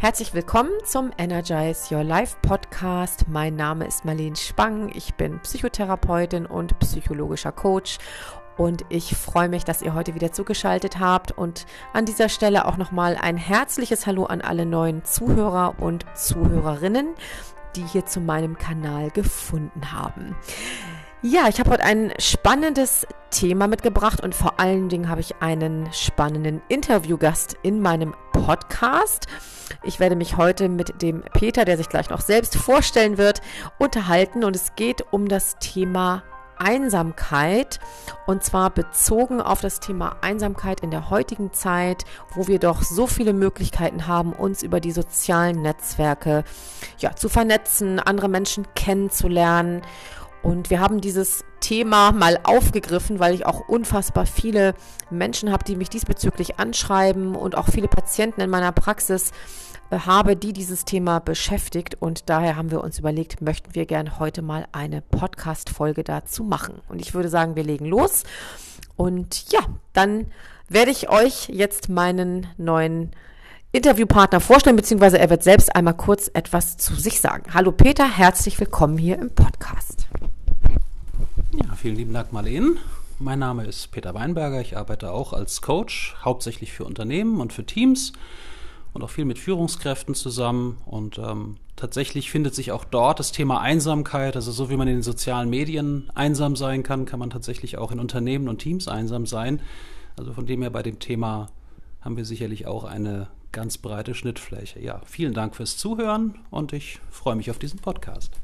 Herzlich willkommen zum Energize Your Life Podcast. Mein Name ist Marlene Spang. Ich bin Psychotherapeutin und psychologischer Coach. Und ich freue mich, dass ihr heute wieder zugeschaltet habt. Und an dieser Stelle auch nochmal ein herzliches Hallo an alle neuen Zuhörer und Zuhörerinnen, die hier zu meinem Kanal gefunden haben. Ja, ich habe heute ein spannendes Thema mitgebracht und vor allen Dingen habe ich einen spannenden Interviewgast in meinem Podcast. Ich werde mich heute mit dem Peter, der sich gleich noch selbst vorstellen wird, unterhalten und es geht um das Thema Einsamkeit und zwar bezogen auf das Thema Einsamkeit in der heutigen Zeit, wo wir doch so viele Möglichkeiten haben, uns über die sozialen Netzwerke ja, zu vernetzen, andere Menschen kennenzulernen und wir haben dieses Thema mal aufgegriffen, weil ich auch unfassbar viele Menschen habe, die mich diesbezüglich anschreiben und auch viele Patienten in meiner Praxis äh, habe, die dieses Thema beschäftigt. Und daher haben wir uns überlegt, möchten wir gerne heute mal eine Podcast-Folge dazu machen. Und ich würde sagen, wir legen los. Und ja, dann werde ich euch jetzt meinen neuen Interviewpartner vorstellen, beziehungsweise er wird selbst einmal kurz etwas zu sich sagen. Hallo Peter, herzlich willkommen hier im Podcast. Ja, vielen lieben Dank, Marlene. Mein Name ist Peter Weinberger. Ich arbeite auch als Coach, hauptsächlich für Unternehmen und für Teams und auch viel mit Führungskräften zusammen. Und ähm, tatsächlich findet sich auch dort das Thema Einsamkeit. Also so wie man in den sozialen Medien einsam sein kann, kann man tatsächlich auch in Unternehmen und Teams einsam sein. Also von dem her bei dem Thema haben wir sicherlich auch eine ganz breite Schnittfläche. Ja, vielen Dank fürs Zuhören und ich freue mich auf diesen Podcast.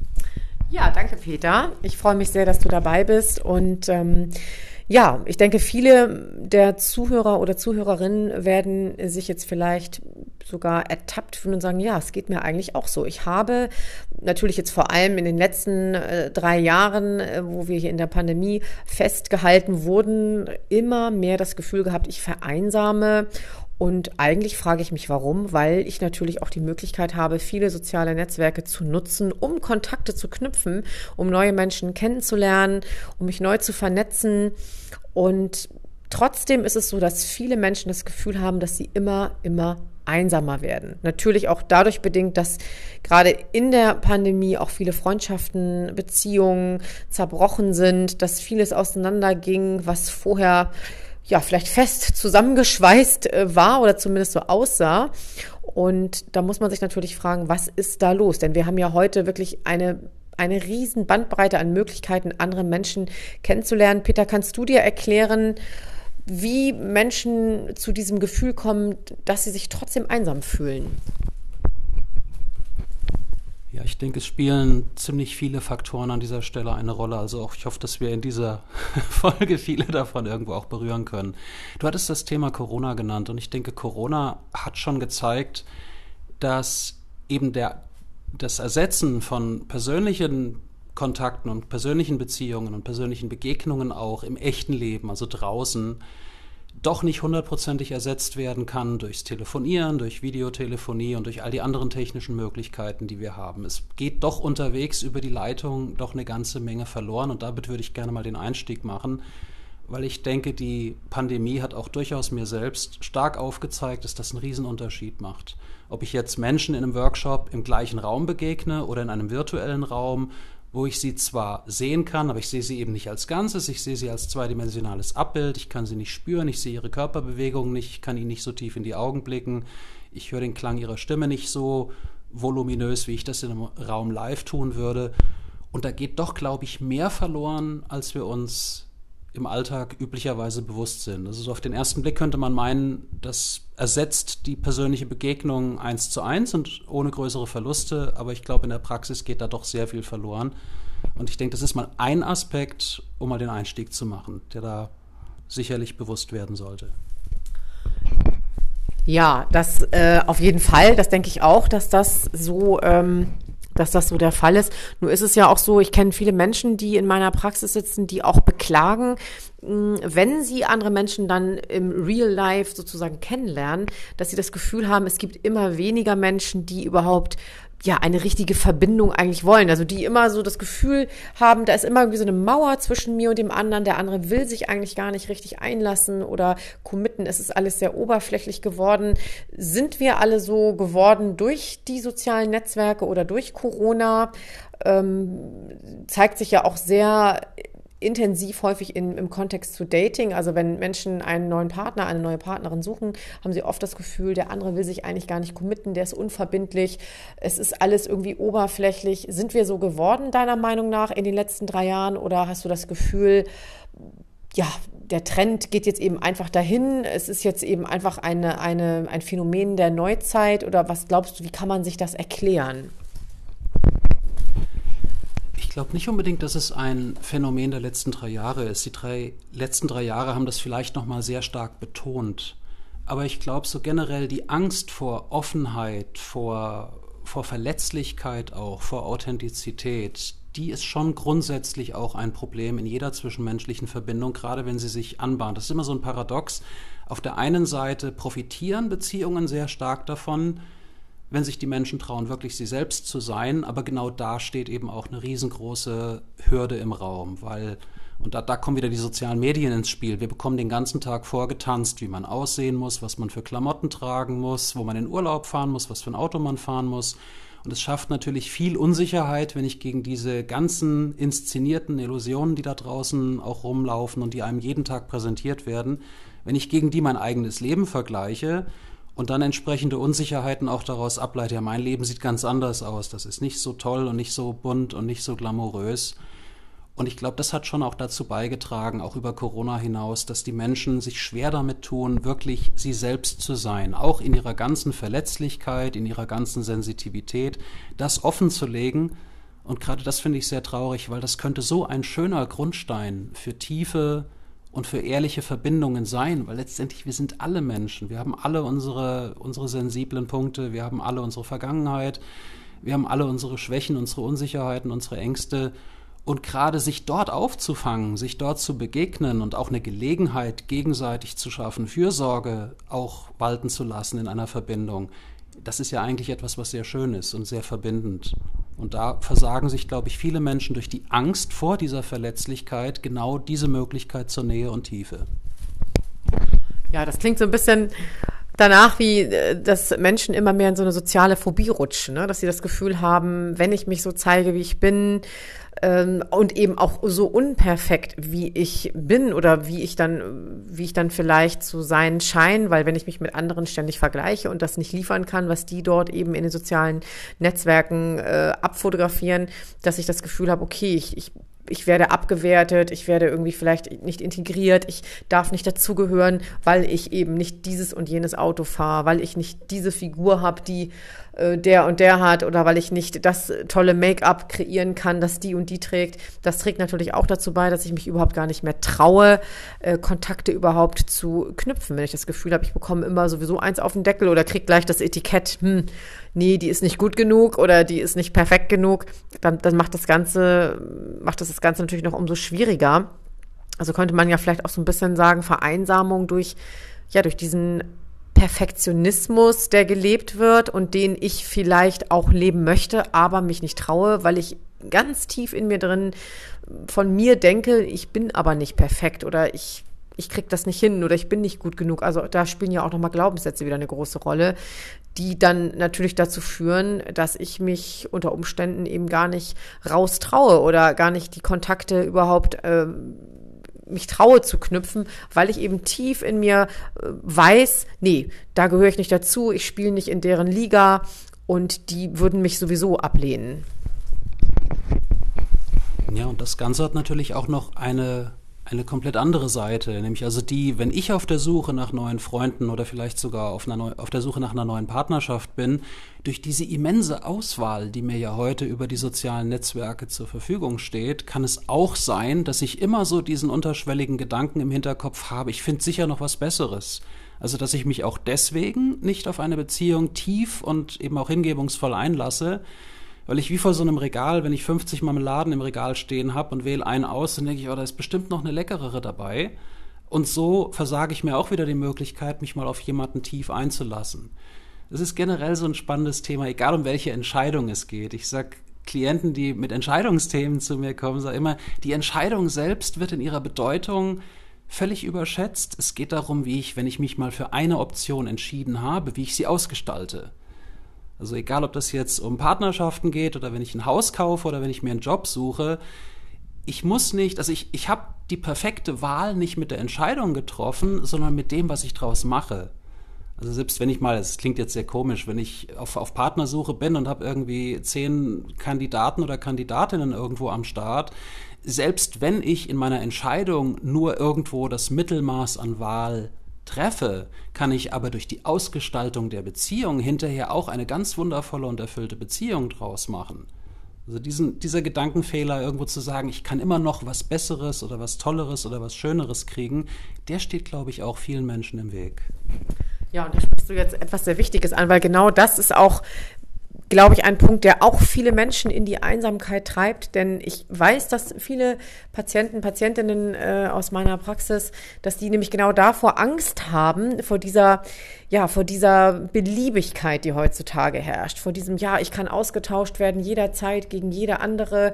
Ja, danke Peter. Ich freue mich sehr, dass du dabei bist und ähm, ja, ich denke, viele der Zuhörer oder Zuhörerinnen werden sich jetzt vielleicht sogar ertappt fühlen und sagen, ja, es geht mir eigentlich auch so. Ich habe natürlich jetzt vor allem in den letzten äh, drei Jahren, äh, wo wir hier in der Pandemie festgehalten wurden, immer mehr das Gefühl gehabt, ich vereinsame und eigentlich frage ich mich, warum, weil ich natürlich auch die Möglichkeit habe, viele soziale Netzwerke zu nutzen, um Kontakte zu knüpfen, um neue Menschen kennenzulernen, um mich neu zu vernetzen. Und trotzdem ist es so, dass viele Menschen das Gefühl haben, dass sie immer, immer einsamer werden. Natürlich auch dadurch bedingt, dass gerade in der Pandemie auch viele Freundschaften, Beziehungen zerbrochen sind, dass vieles auseinanderging, was vorher ja, vielleicht fest zusammengeschweißt äh, war oder zumindest so aussah. Und da muss man sich natürlich fragen, was ist da los? Denn wir haben ja heute wirklich eine eine riesen Bandbreite an Möglichkeiten, andere Menschen kennenzulernen. Peter, kannst du dir erklären, wie Menschen zu diesem Gefühl kommen, dass sie sich trotzdem einsam fühlen? Ja, ich denke, es spielen ziemlich viele Faktoren an dieser Stelle eine Rolle. Also auch ich hoffe, dass wir in dieser Folge viele davon irgendwo auch berühren können. Du hattest das Thema Corona genannt und ich denke, Corona hat schon gezeigt, dass eben der, das Ersetzen von persönlichen Kontakten und persönlichen Beziehungen und persönlichen Begegnungen auch im echten Leben, also draußen, doch nicht hundertprozentig ersetzt werden kann durchs Telefonieren, durch Videotelefonie und durch all die anderen technischen Möglichkeiten, die wir haben. Es geht doch unterwegs über die Leitung doch eine ganze Menge verloren und damit würde ich gerne mal den Einstieg machen, weil ich denke, die Pandemie hat auch durchaus mir selbst stark aufgezeigt, dass das einen Riesenunterschied macht. Ob ich jetzt Menschen in einem Workshop im gleichen Raum begegne oder in einem virtuellen Raum wo ich sie zwar sehen kann, aber ich sehe sie eben nicht als Ganzes, ich sehe sie als zweidimensionales Abbild, ich kann sie nicht spüren, ich sehe ihre Körperbewegungen nicht, ich kann ihnen nicht so tief in die Augen blicken, ich höre den Klang ihrer Stimme nicht so voluminös, wie ich das in einem Raum live tun würde. Und da geht doch, glaube ich, mehr verloren, als wir uns im Alltag üblicherweise bewusst sind. Also so auf den ersten Blick könnte man meinen, das ersetzt die persönliche Begegnung eins zu eins und ohne größere Verluste, aber ich glaube, in der Praxis geht da doch sehr viel verloren. Und ich denke, das ist mal ein Aspekt, um mal den Einstieg zu machen, der da sicherlich bewusst werden sollte. Ja, das äh, auf jeden Fall. Das denke ich auch, dass das so ähm, dass das so der Fall ist. Nur ist es ja auch so, ich kenne viele Menschen, die in meiner Praxis sitzen, die auch beklagen, hm, wenn sie andere Menschen dann im Real Life sozusagen kennenlernen, dass sie das Gefühl haben, es gibt immer weniger Menschen, die überhaupt ja, eine richtige Verbindung eigentlich wollen. Also die immer so das Gefühl haben, da ist immer irgendwie so eine Mauer zwischen mir und dem anderen. Der andere will sich eigentlich gar nicht richtig einlassen oder committen. Es ist alles sehr oberflächlich geworden. Sind wir alle so geworden durch die sozialen Netzwerke oder durch Corona? Ähm, zeigt sich ja auch sehr intensiv häufig in, im Kontext zu Dating. Also wenn Menschen einen neuen Partner, eine neue Partnerin suchen, haben sie oft das Gefühl, der andere will sich eigentlich gar nicht committen, der ist unverbindlich, es ist alles irgendwie oberflächlich. Sind wir so geworden, deiner Meinung nach, in den letzten drei Jahren? Oder hast du das Gefühl, ja, der Trend geht jetzt eben einfach dahin. Es ist jetzt eben einfach eine, eine, ein Phänomen der Neuzeit. Oder was glaubst du, wie kann man sich das erklären? Glaube nicht unbedingt, dass es ein Phänomen der letzten drei Jahre ist. Die drei, letzten drei Jahre haben das vielleicht noch mal sehr stark betont. Aber ich glaube, so generell die Angst vor Offenheit, vor, vor Verletzlichkeit auch, vor Authentizität, die ist schon grundsätzlich auch ein Problem in jeder zwischenmenschlichen Verbindung, gerade wenn sie sich anbahnt. Das ist immer so ein Paradox. Auf der einen Seite profitieren Beziehungen sehr stark davon, wenn sich die Menschen trauen, wirklich sie selbst zu sein. Aber genau da steht eben auch eine riesengroße Hürde im Raum, weil, und da, da kommen wieder die sozialen Medien ins Spiel. Wir bekommen den ganzen Tag vorgetanzt, wie man aussehen muss, was man für Klamotten tragen muss, wo man in Urlaub fahren muss, was für ein Auto man fahren muss. Und es schafft natürlich viel Unsicherheit, wenn ich gegen diese ganzen inszenierten Illusionen, die da draußen auch rumlaufen und die einem jeden Tag präsentiert werden, wenn ich gegen die mein eigenes Leben vergleiche und dann entsprechende Unsicherheiten auch daraus ableite, ja, mein Leben sieht ganz anders aus, das ist nicht so toll und nicht so bunt und nicht so glamourös. Und ich glaube, das hat schon auch dazu beigetragen, auch über Corona hinaus, dass die Menschen sich schwer damit tun, wirklich sie selbst zu sein, auch in ihrer ganzen Verletzlichkeit, in ihrer ganzen Sensitivität, das offen zu legen. Und gerade das finde ich sehr traurig, weil das könnte so ein schöner Grundstein für tiefe, und für ehrliche Verbindungen sein, weil letztendlich wir sind alle Menschen. Wir haben alle unsere, unsere sensiblen Punkte, wir haben alle unsere Vergangenheit, wir haben alle unsere Schwächen, unsere Unsicherheiten, unsere Ängste. Und gerade sich dort aufzufangen, sich dort zu begegnen und auch eine Gelegenheit gegenseitig zu schaffen, Fürsorge auch walten zu lassen in einer Verbindung, das ist ja eigentlich etwas, was sehr schön ist und sehr verbindend. Und da versagen sich, glaube ich, viele Menschen durch die Angst vor dieser Verletzlichkeit genau diese Möglichkeit zur Nähe und Tiefe. Ja, das klingt so ein bisschen danach, wie äh, dass Menschen immer mehr in so eine soziale Phobie rutschen, ne? dass sie das Gefühl haben, wenn ich mich so zeige, wie ich bin, und eben auch so unperfekt, wie ich bin oder wie ich dann, wie ich dann vielleicht zu sein scheine, weil wenn ich mich mit anderen ständig vergleiche und das nicht liefern kann, was die dort eben in den sozialen Netzwerken äh, abfotografieren, dass ich das Gefühl habe, okay, ich, ich ich werde abgewertet, ich werde irgendwie vielleicht nicht integriert, ich darf nicht dazugehören, weil ich eben nicht dieses und jenes Auto fahre, weil ich nicht diese Figur habe, die äh, der und der hat oder weil ich nicht das tolle Make-up kreieren kann, das die und die trägt. Das trägt natürlich auch dazu bei, dass ich mich überhaupt gar nicht mehr traue, äh, Kontakte überhaupt zu knüpfen. Wenn ich das Gefühl habe, ich bekomme immer sowieso eins auf den Deckel oder kriege gleich das Etikett, hm, nee, die ist nicht gut genug oder die ist nicht perfekt genug, dann, dann macht das Ganze, macht das das Ganze natürlich noch umso schwieriger. Also könnte man ja vielleicht auch so ein bisschen sagen, Vereinsamung durch, ja, durch diesen Perfektionismus, der gelebt wird und den ich vielleicht auch leben möchte, aber mich nicht traue, weil ich ganz tief in mir drin von mir denke, ich bin aber nicht perfekt oder ich ich krieg das nicht hin oder ich bin nicht gut genug. Also da spielen ja auch nochmal Glaubenssätze wieder eine große Rolle, die dann natürlich dazu führen, dass ich mich unter Umständen eben gar nicht raustraue oder gar nicht die Kontakte überhaupt äh, mich traue zu knüpfen, weil ich eben tief in mir äh, weiß, nee, da gehöre ich nicht dazu, ich spiele nicht in deren Liga und die würden mich sowieso ablehnen. Ja, und das Ganze hat natürlich auch noch eine eine komplett andere Seite, nämlich also die, wenn ich auf der Suche nach neuen Freunden oder vielleicht sogar auf, Neu auf der Suche nach einer neuen Partnerschaft bin, durch diese immense Auswahl, die mir ja heute über die sozialen Netzwerke zur Verfügung steht, kann es auch sein, dass ich immer so diesen unterschwelligen Gedanken im Hinterkopf habe, ich finde sicher noch was Besseres. Also dass ich mich auch deswegen nicht auf eine Beziehung tief und eben auch hingebungsvoll einlasse, weil ich wie vor so einem Regal, wenn ich 50 Marmeladen im Regal stehen habe und wähle einen aus, dann denke ich, oh, da ist bestimmt noch eine leckerere dabei. Und so versage ich mir auch wieder die Möglichkeit, mich mal auf jemanden tief einzulassen. Das ist generell so ein spannendes Thema, egal um welche Entscheidung es geht. Ich sag Klienten, die mit Entscheidungsthemen zu mir kommen, sage immer, die Entscheidung selbst wird in ihrer Bedeutung völlig überschätzt. Es geht darum, wie ich, wenn ich mich mal für eine Option entschieden habe, wie ich sie ausgestalte. Also egal, ob das jetzt um Partnerschaften geht oder wenn ich ein Haus kaufe oder wenn ich mir einen Job suche, ich muss nicht, also ich, ich habe die perfekte Wahl nicht mit der Entscheidung getroffen, sondern mit dem, was ich draus mache. Also selbst wenn ich mal, es klingt jetzt sehr komisch, wenn ich auf, auf Partnersuche bin und habe irgendwie zehn Kandidaten oder Kandidatinnen irgendwo am Start, selbst wenn ich in meiner Entscheidung nur irgendwo das Mittelmaß an Wahl treffe, kann ich aber durch die Ausgestaltung der Beziehung hinterher auch eine ganz wundervolle und erfüllte Beziehung draus machen. Also diesen, dieser Gedankenfehler, irgendwo zu sagen, ich kann immer noch was Besseres oder was Tolleres oder was Schöneres kriegen, der steht, glaube ich, auch vielen Menschen im Weg. Ja, und da sprichst du jetzt etwas sehr Wichtiges an, weil genau das ist auch glaube ich, ein Punkt, der auch viele Menschen in die Einsamkeit treibt. Denn ich weiß, dass viele Patienten, Patientinnen äh, aus meiner Praxis, dass die nämlich genau davor Angst haben, vor dieser, ja, vor dieser Beliebigkeit, die heutzutage herrscht, vor diesem, ja, ich kann ausgetauscht werden jederzeit gegen jede andere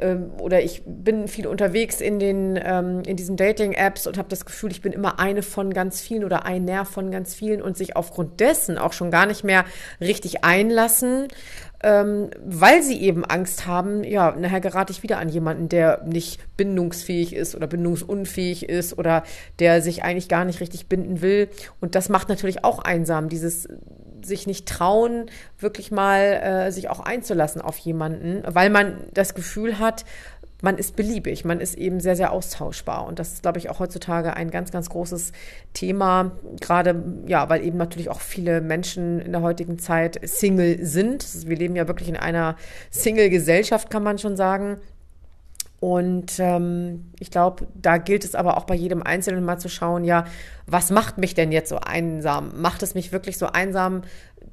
ähm, oder ich bin viel unterwegs in den ähm, in diesen Dating-Apps und habe das Gefühl, ich bin immer eine von ganz vielen oder ein Nerv von ganz vielen und sich aufgrund dessen auch schon gar nicht mehr richtig einlassen, ähm, weil sie eben Angst haben, ja, nachher gerate ich wieder an jemanden, der nicht bindungsfähig ist oder bindungsunfähig ist oder der sich eigentlich gar nicht richtig binden will. Und das macht natürlich auch einsam, dieses sich nicht trauen, wirklich mal äh, sich auch einzulassen auf jemanden, weil man das Gefühl hat, man ist beliebig, man ist eben sehr, sehr austauschbar. Und das ist, glaube ich, auch heutzutage ein ganz, ganz großes Thema, gerade, ja, weil eben natürlich auch viele Menschen in der heutigen Zeit Single sind. Wir leben ja wirklich in einer Single-Gesellschaft, kann man schon sagen. Und ähm, ich glaube, da gilt es aber auch bei jedem Einzelnen mal zu schauen, ja, was macht mich denn jetzt so einsam? Macht es mich wirklich so einsam,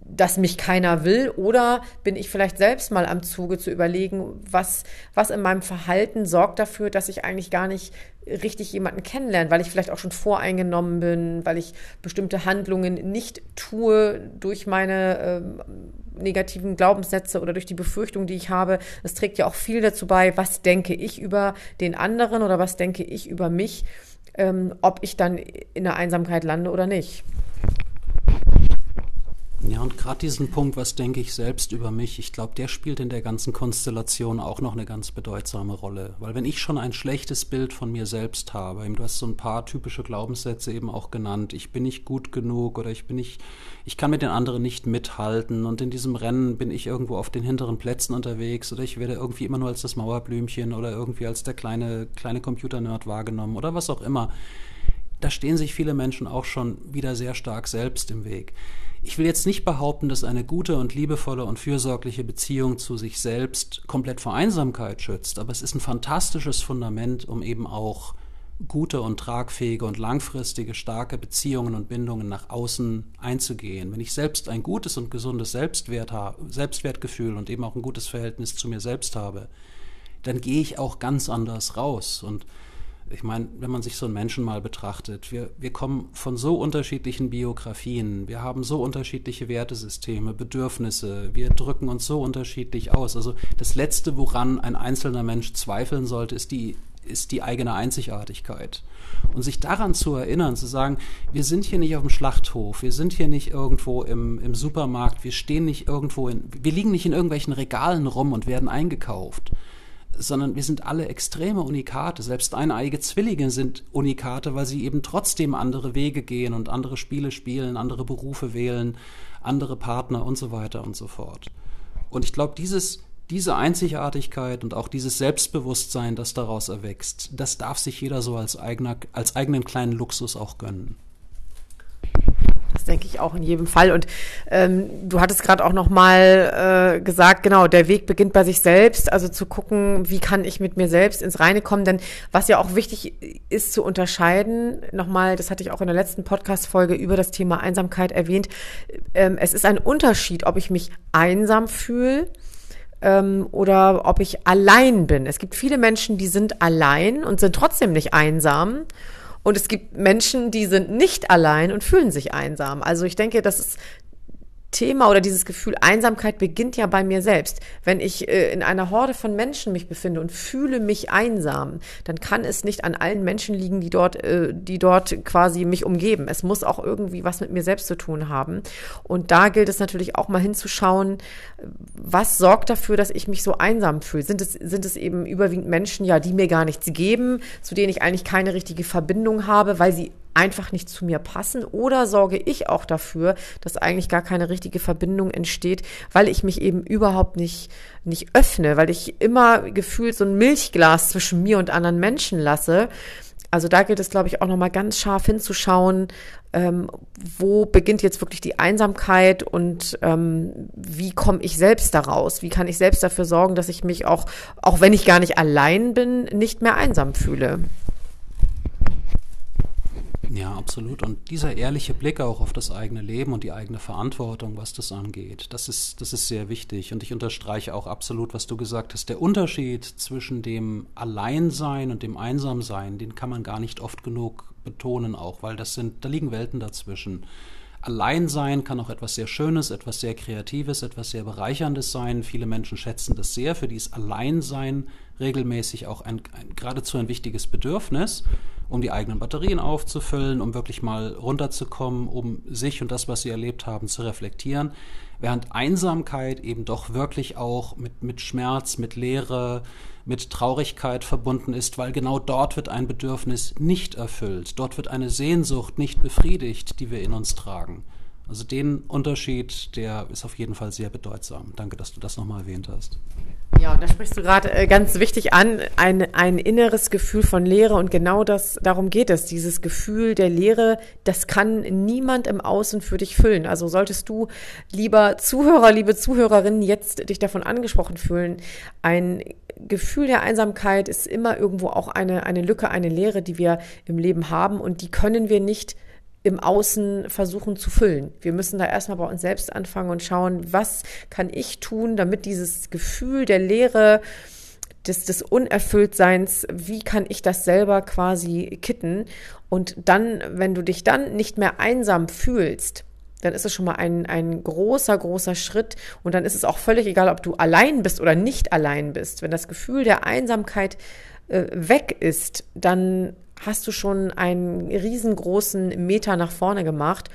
dass mich keiner will? Oder bin ich vielleicht selbst mal am Zuge zu überlegen, was, was in meinem Verhalten sorgt dafür, dass ich eigentlich gar nicht richtig jemanden kennenlerne, weil ich vielleicht auch schon voreingenommen bin, weil ich bestimmte Handlungen nicht tue durch meine äh, negativen Glaubenssätze oder durch die Befürchtung, die ich habe. Das trägt ja auch viel dazu bei, was denke ich über den anderen oder was denke ich über mich, ähm, ob ich dann in der Einsamkeit lande oder nicht. Ja, und gerade diesen Punkt, was denke ich selbst über mich, ich glaube, der spielt in der ganzen Konstellation auch noch eine ganz bedeutsame Rolle. Weil wenn ich schon ein schlechtes Bild von mir selbst habe, du hast so ein paar typische Glaubenssätze eben auch genannt, ich bin nicht gut genug oder ich bin nicht, ich kann mit den anderen nicht mithalten und in diesem Rennen bin ich irgendwo auf den hinteren Plätzen unterwegs oder ich werde irgendwie immer nur als das Mauerblümchen oder irgendwie als der kleine, kleine Computernerd wahrgenommen oder was auch immer. Da stehen sich viele Menschen auch schon wieder sehr stark selbst im Weg. Ich will jetzt nicht behaupten, dass eine gute und liebevolle und fürsorgliche Beziehung zu sich selbst komplett vor Einsamkeit schützt, aber es ist ein fantastisches Fundament, um eben auch gute und tragfähige und langfristige starke Beziehungen und Bindungen nach außen einzugehen. Wenn ich selbst ein gutes und gesundes Selbstwert habe, Selbstwertgefühl und eben auch ein gutes Verhältnis zu mir selbst habe, dann gehe ich auch ganz anders raus und ich meine, wenn man sich so einen Menschen mal betrachtet, wir, wir kommen von so unterschiedlichen Biografien, wir haben so unterschiedliche Wertesysteme, Bedürfnisse, wir drücken uns so unterschiedlich aus. Also das Letzte, woran ein einzelner Mensch zweifeln sollte, ist die, ist die eigene Einzigartigkeit. Und sich daran zu erinnern, zu sagen, wir sind hier nicht auf dem Schlachthof, wir sind hier nicht irgendwo im, im Supermarkt, wir stehen nicht irgendwo in, wir liegen nicht in irgendwelchen Regalen rum und werden eingekauft sondern wir sind alle extreme Unikate. Selbst eineige Zwillinge sind Unikate, weil sie eben trotzdem andere Wege gehen und andere Spiele spielen, andere Berufe wählen, andere Partner und so weiter und so fort. Und ich glaube, dieses, diese Einzigartigkeit und auch dieses Selbstbewusstsein, das daraus erwächst, das darf sich jeder so als, eigener, als eigenen kleinen Luxus auch gönnen denke ich auch in jedem Fall. Und ähm, du hattest gerade auch noch mal äh, gesagt, genau, der Weg beginnt bei sich selbst, also zu gucken, wie kann ich mit mir selbst ins Reine kommen. Denn was ja auch wichtig ist zu unterscheiden, nochmal, das hatte ich auch in der letzten Podcast-Folge über das Thema Einsamkeit erwähnt, ähm, es ist ein Unterschied, ob ich mich einsam fühle ähm, oder ob ich allein bin. Es gibt viele Menschen, die sind allein und sind trotzdem nicht einsam. Und es gibt Menschen, die sind nicht allein und fühlen sich einsam. Also ich denke, das ist Thema oder dieses Gefühl Einsamkeit beginnt ja bei mir selbst. Wenn ich äh, in einer Horde von Menschen mich befinde und fühle mich einsam, dann kann es nicht an allen Menschen liegen, die dort, äh, die dort quasi mich umgeben. Es muss auch irgendwie was mit mir selbst zu tun haben. Und da gilt es natürlich auch mal hinzuschauen, was sorgt dafür, dass ich mich so einsam fühle? Sind es, sind es eben überwiegend Menschen, ja, die mir gar nichts geben, zu denen ich eigentlich keine richtige Verbindung habe, weil sie einfach nicht zu mir passen oder sorge ich auch dafür, dass eigentlich gar keine richtige Verbindung entsteht, weil ich mich eben überhaupt nicht, nicht öffne, weil ich immer gefühlt so ein Milchglas zwischen mir und anderen Menschen lasse. Also da gilt es, glaube ich, auch nochmal ganz scharf hinzuschauen, ähm, wo beginnt jetzt wirklich die Einsamkeit und ähm, wie komme ich selbst daraus? Wie kann ich selbst dafür sorgen, dass ich mich auch, auch wenn ich gar nicht allein bin, nicht mehr einsam fühle? Ja, absolut. Und dieser ehrliche Blick auch auf das eigene Leben und die eigene Verantwortung, was das angeht, das ist, das ist sehr wichtig. Und ich unterstreiche auch absolut, was du gesagt hast. Der Unterschied zwischen dem Alleinsein und dem Einsamsein, den kann man gar nicht oft genug betonen auch, weil das sind, da liegen Welten dazwischen. Alleinsein kann auch etwas sehr Schönes, etwas sehr Kreatives, etwas sehr Bereicherndes sein. Viele Menschen schätzen das sehr. Für die ist Alleinsein regelmäßig auch ein, ein geradezu ein wichtiges Bedürfnis um die eigenen Batterien aufzufüllen, um wirklich mal runterzukommen, um sich und das, was sie erlebt haben, zu reflektieren. Während Einsamkeit eben doch wirklich auch mit, mit Schmerz, mit Leere, mit Traurigkeit verbunden ist, weil genau dort wird ein Bedürfnis nicht erfüllt. Dort wird eine Sehnsucht nicht befriedigt, die wir in uns tragen. Also den Unterschied, der ist auf jeden Fall sehr bedeutsam. Danke, dass du das nochmal erwähnt hast. Ja, und da sprichst du gerade äh, ganz wichtig an, ein, ein inneres Gefühl von Leere und genau das, darum geht es. Dieses Gefühl der Leere, das kann niemand im Außen für dich füllen. Also solltest du, lieber Zuhörer, liebe Zuhörerin, jetzt dich davon angesprochen fühlen, ein Gefühl der Einsamkeit ist immer irgendwo auch eine, eine Lücke, eine Leere, die wir im Leben haben und die können wir nicht im Außen versuchen zu füllen. Wir müssen da erstmal bei uns selbst anfangen und schauen, was kann ich tun, damit dieses Gefühl der Leere, des, des Unerfülltseins, wie kann ich das selber quasi kitten? Und dann, wenn du dich dann nicht mehr einsam fühlst, dann ist es schon mal ein, ein großer, großer Schritt. Und dann ist es auch völlig egal, ob du allein bist oder nicht allein bist. Wenn das Gefühl der Einsamkeit äh, weg ist, dann hast du schon einen riesengroßen Meter nach vorne gemacht.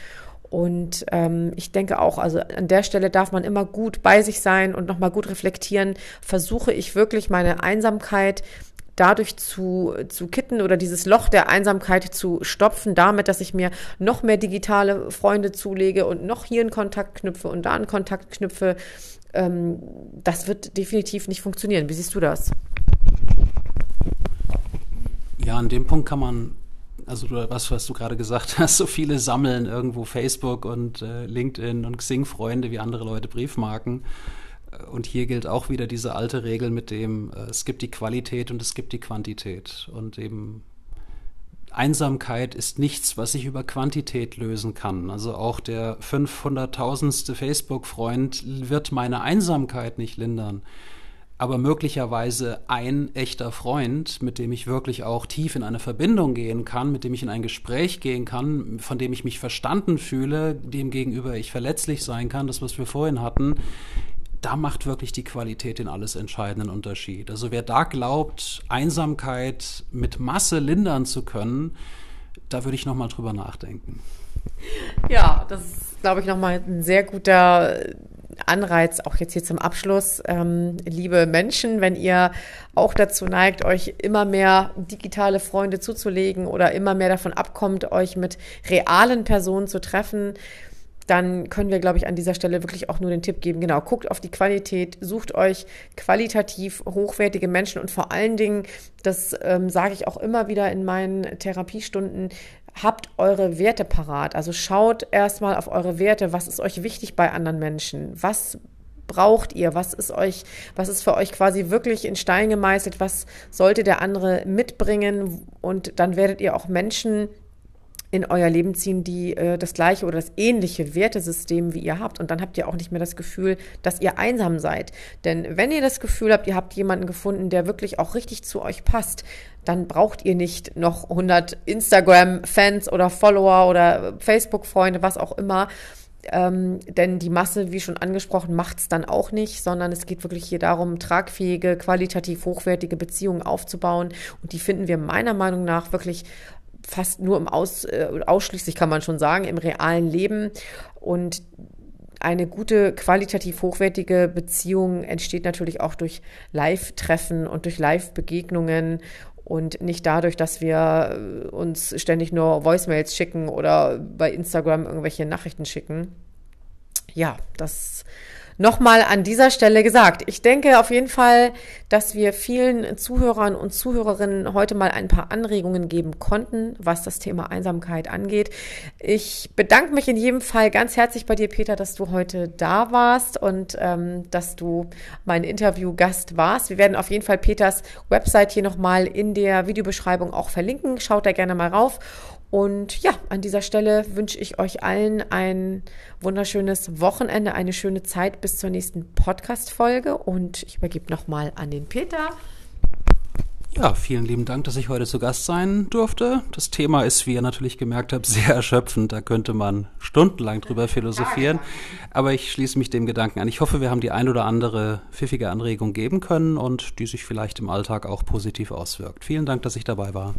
Und ähm, ich denke auch, also an der Stelle darf man immer gut bei sich sein und nochmal gut reflektieren. Versuche ich wirklich meine Einsamkeit dadurch zu, zu kitten oder dieses Loch der Einsamkeit zu stopfen, damit, dass ich mir noch mehr digitale Freunde zulege und noch hier einen Kontakt knüpfe und da einen Kontakt knüpfe. Ähm, das wird definitiv nicht funktionieren. Wie siehst du das? Ja, an dem Punkt kann man, also du, was, was du gerade gesagt hast, so viele sammeln irgendwo Facebook und äh, LinkedIn und Xing-Freunde wie andere Leute Briefmarken. Äh, und hier gilt auch wieder diese alte Regel mit dem, äh, es gibt die Qualität und es gibt die Quantität. Und eben Einsamkeit ist nichts, was ich über Quantität lösen kann. Also auch der 500.000. Facebook-Freund wird meine Einsamkeit nicht lindern aber möglicherweise ein echter Freund, mit dem ich wirklich auch tief in eine Verbindung gehen kann, mit dem ich in ein Gespräch gehen kann, von dem ich mich verstanden fühle, dem gegenüber ich verletzlich sein kann, das, was wir vorhin hatten, da macht wirklich die Qualität den alles entscheidenden Unterschied. Also wer da glaubt, Einsamkeit mit Masse lindern zu können, da würde ich nochmal drüber nachdenken. Ja, das ist, glaube ich, nochmal ein sehr guter Anreiz, auch jetzt hier zum Abschluss, ähm, liebe Menschen, wenn ihr auch dazu neigt, euch immer mehr digitale Freunde zuzulegen oder immer mehr davon abkommt, euch mit realen Personen zu treffen, dann können wir, glaube ich, an dieser Stelle wirklich auch nur den Tipp geben, genau, guckt auf die Qualität, sucht euch qualitativ hochwertige Menschen und vor allen Dingen, das ähm, sage ich auch immer wieder in meinen Therapiestunden, habt eure Werte parat. Also schaut erstmal auf eure Werte. Was ist euch wichtig bei anderen Menschen? Was braucht ihr? Was ist euch, was ist für euch quasi wirklich in Stein gemeißelt? Was sollte der andere mitbringen? Und dann werdet ihr auch Menschen in euer Leben ziehen, die äh, das gleiche oder das ähnliche Wertesystem wie ihr habt. Und dann habt ihr auch nicht mehr das Gefühl, dass ihr einsam seid. Denn wenn ihr das Gefühl habt, ihr habt jemanden gefunden, der wirklich auch richtig zu euch passt, dann braucht ihr nicht noch 100 Instagram-Fans oder Follower oder Facebook-Freunde, was auch immer. Ähm, denn die Masse, wie schon angesprochen, macht es dann auch nicht, sondern es geht wirklich hier darum, tragfähige, qualitativ hochwertige Beziehungen aufzubauen. Und die finden wir meiner Meinung nach wirklich fast nur im Aus, äh, ausschließlich kann man schon sagen, im realen Leben. Und eine gute, qualitativ hochwertige Beziehung entsteht natürlich auch durch Live-Treffen und durch Live-Begegnungen und nicht dadurch, dass wir äh, uns ständig nur Voicemails schicken oder bei Instagram irgendwelche Nachrichten schicken. Ja, das nochmal an dieser Stelle gesagt. Ich denke auf jeden Fall, dass wir vielen Zuhörern und Zuhörerinnen heute mal ein paar Anregungen geben konnten, was das Thema Einsamkeit angeht. Ich bedanke mich in jedem Fall ganz herzlich bei dir, Peter, dass du heute da warst und ähm, dass du mein Interviewgast warst. Wir werden auf jeden Fall Peters Website hier nochmal in der Videobeschreibung auch verlinken. Schaut da gerne mal rauf. Und ja, an dieser Stelle wünsche ich euch allen ein wunderschönes Wochenende, eine schöne Zeit bis zur nächsten Podcast-Folge. Und ich übergebe nochmal an den Peter. Ja, vielen lieben Dank, dass ich heute zu Gast sein durfte. Das Thema ist, wie ihr natürlich gemerkt habt, sehr erschöpfend. Da könnte man stundenlang drüber philosophieren. Aber ich schließe mich dem Gedanken an. Ich hoffe, wir haben die ein oder andere pfiffige Anregung geben können und die sich vielleicht im Alltag auch positiv auswirkt. Vielen Dank, dass ich dabei war.